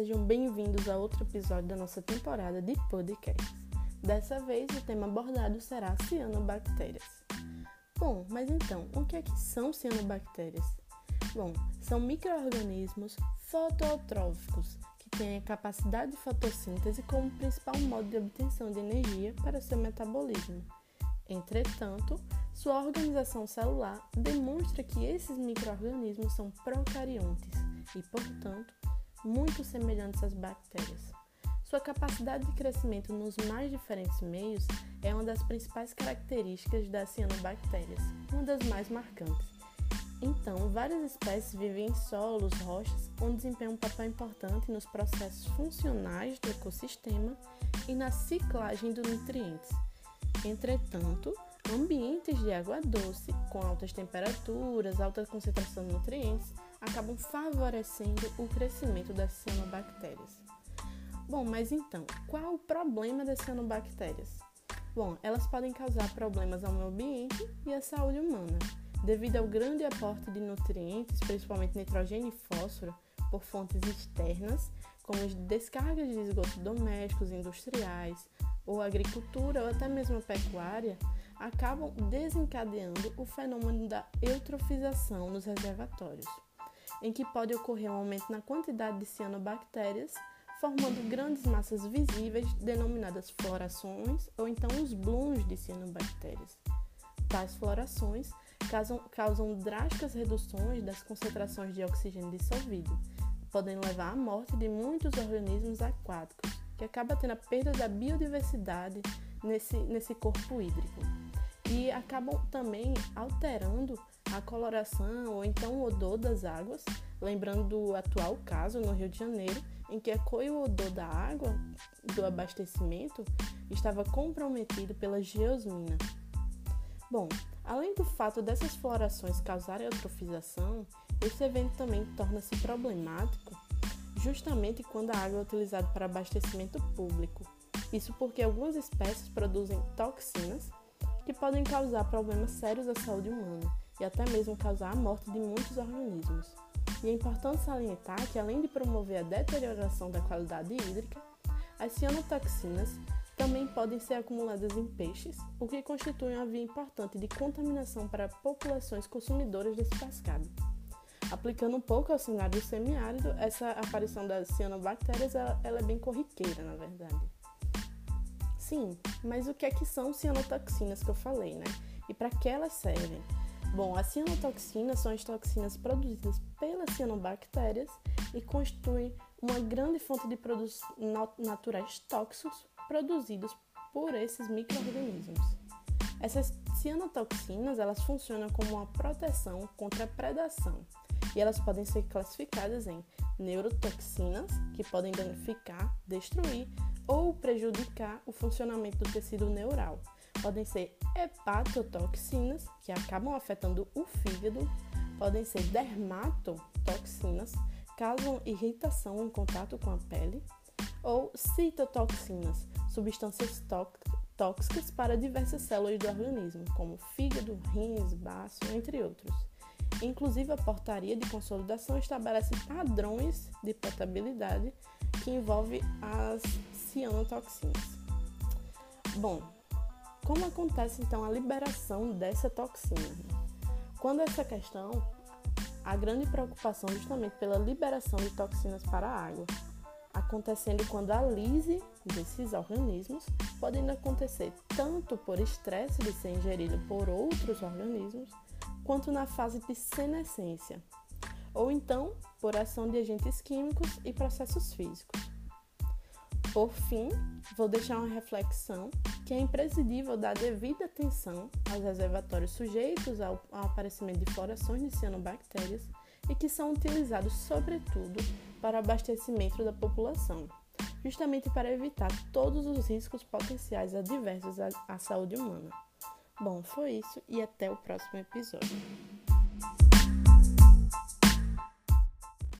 sejam bem-vindos a outro episódio da nossa temporada de podcasts. Dessa vez o tema abordado será cianobactérias. Bom, mas então, o que é que são cianobactérias? Bom, são micro-organismos fotoeutróficos que têm a capacidade de fotossíntese como principal modo de obtenção de energia para seu metabolismo. Entretanto, sua organização celular demonstra que esses micro-organismos são procariontes e, portanto, muito semelhantes às bactérias. Sua capacidade de crescimento nos mais diferentes meios é uma das principais características das cianobactérias, uma das mais marcantes. Então, várias espécies vivem em solos, rochas, onde desempenham um papel importante nos processos funcionais do ecossistema e na ciclagem dos nutrientes. Entretanto, ambientes de água doce, com altas temperaturas, alta concentração de nutrientes, acabam favorecendo o crescimento das cianobactérias. Bom, mas então, qual o problema das cianobactérias? Bom, elas podem causar problemas ao meio ambiente e à saúde humana, devido ao grande aporte de nutrientes, principalmente nitrogênio e fósforo, por fontes externas, como descargas de esgotos domésticos, industriais, ou agricultura, ou até mesmo a pecuária, acabam desencadeando o fenômeno da eutrofização nos reservatórios em que pode ocorrer um aumento na quantidade de cianobactérias, formando grandes massas visíveis denominadas florações ou então os blooms de cianobactérias. Tais florações causam, causam drásticas reduções das concentrações de oxigênio dissolvido, podendo levar à morte de muitos organismos aquáticos, que acaba tendo a perda da biodiversidade nesse, nesse corpo hídrico. E acabam também alterando a coloração ou então o odor das águas, lembrando do atual caso no Rio de Janeiro, em que a cor e o odor da água do abastecimento estava comprometido pela geosmina. Bom, além do fato dessas florações causarem eutrofização, esse evento também torna-se problemático justamente quando a água é utilizada para abastecimento público. Isso porque algumas espécies produzem toxinas que podem causar problemas sérios à saúde humana, e até mesmo causar a morte de muitos organismos. E é importante salientar que, além de promover a deterioração da qualidade hídrica, as cianotoxinas também podem ser acumuladas em peixes, o que constitui uma via importante de contaminação para populações consumidoras desse pescado. Aplicando um pouco ao cenário semiárido, essa aparição das cianobactérias ela, ela é bem corriqueira, na verdade. Sim, mas o que é que são cianotoxinas que eu falei, né? E para que elas servem? Bom, as cianotoxinas são as toxinas produzidas pelas cianobactérias e constituem uma grande fonte de produtos naturais tóxicos produzidos por esses micro-organismos. Essas cianotoxinas elas funcionam como uma proteção contra a predação e elas podem ser classificadas em neurotoxinas, que podem danificar, destruir ou prejudicar o funcionamento do tecido neural. Podem ser hepatotoxinas, que acabam afetando o fígado, podem ser dermatotoxinas, causam irritação em contato com a pele, ou citotoxinas, substâncias tóxicas para diversas células do organismo, como fígado, rins, baço, entre outros. Inclusive, a portaria de consolidação estabelece padrões de potabilidade que envolve as cianotoxinas. Bom, como acontece então a liberação dessa toxina? Quando essa questão, a grande preocupação justamente pela liberação de toxinas para a água, acontecendo quando a lise desses organismos podendo acontecer tanto por estresse de ser ingerido por outros organismos, quanto na fase de senescência, ou então por ação de agentes químicos e processos físicos. Por fim, vou deixar uma reflexão que é imprescindível dar devida atenção aos reservatórios sujeitos ao, ao aparecimento de florações de cianobactérias e que são utilizados, sobretudo, para abastecimento da população, justamente para evitar todos os riscos potenciais adversos à, à saúde humana. Bom, foi isso e até o próximo episódio.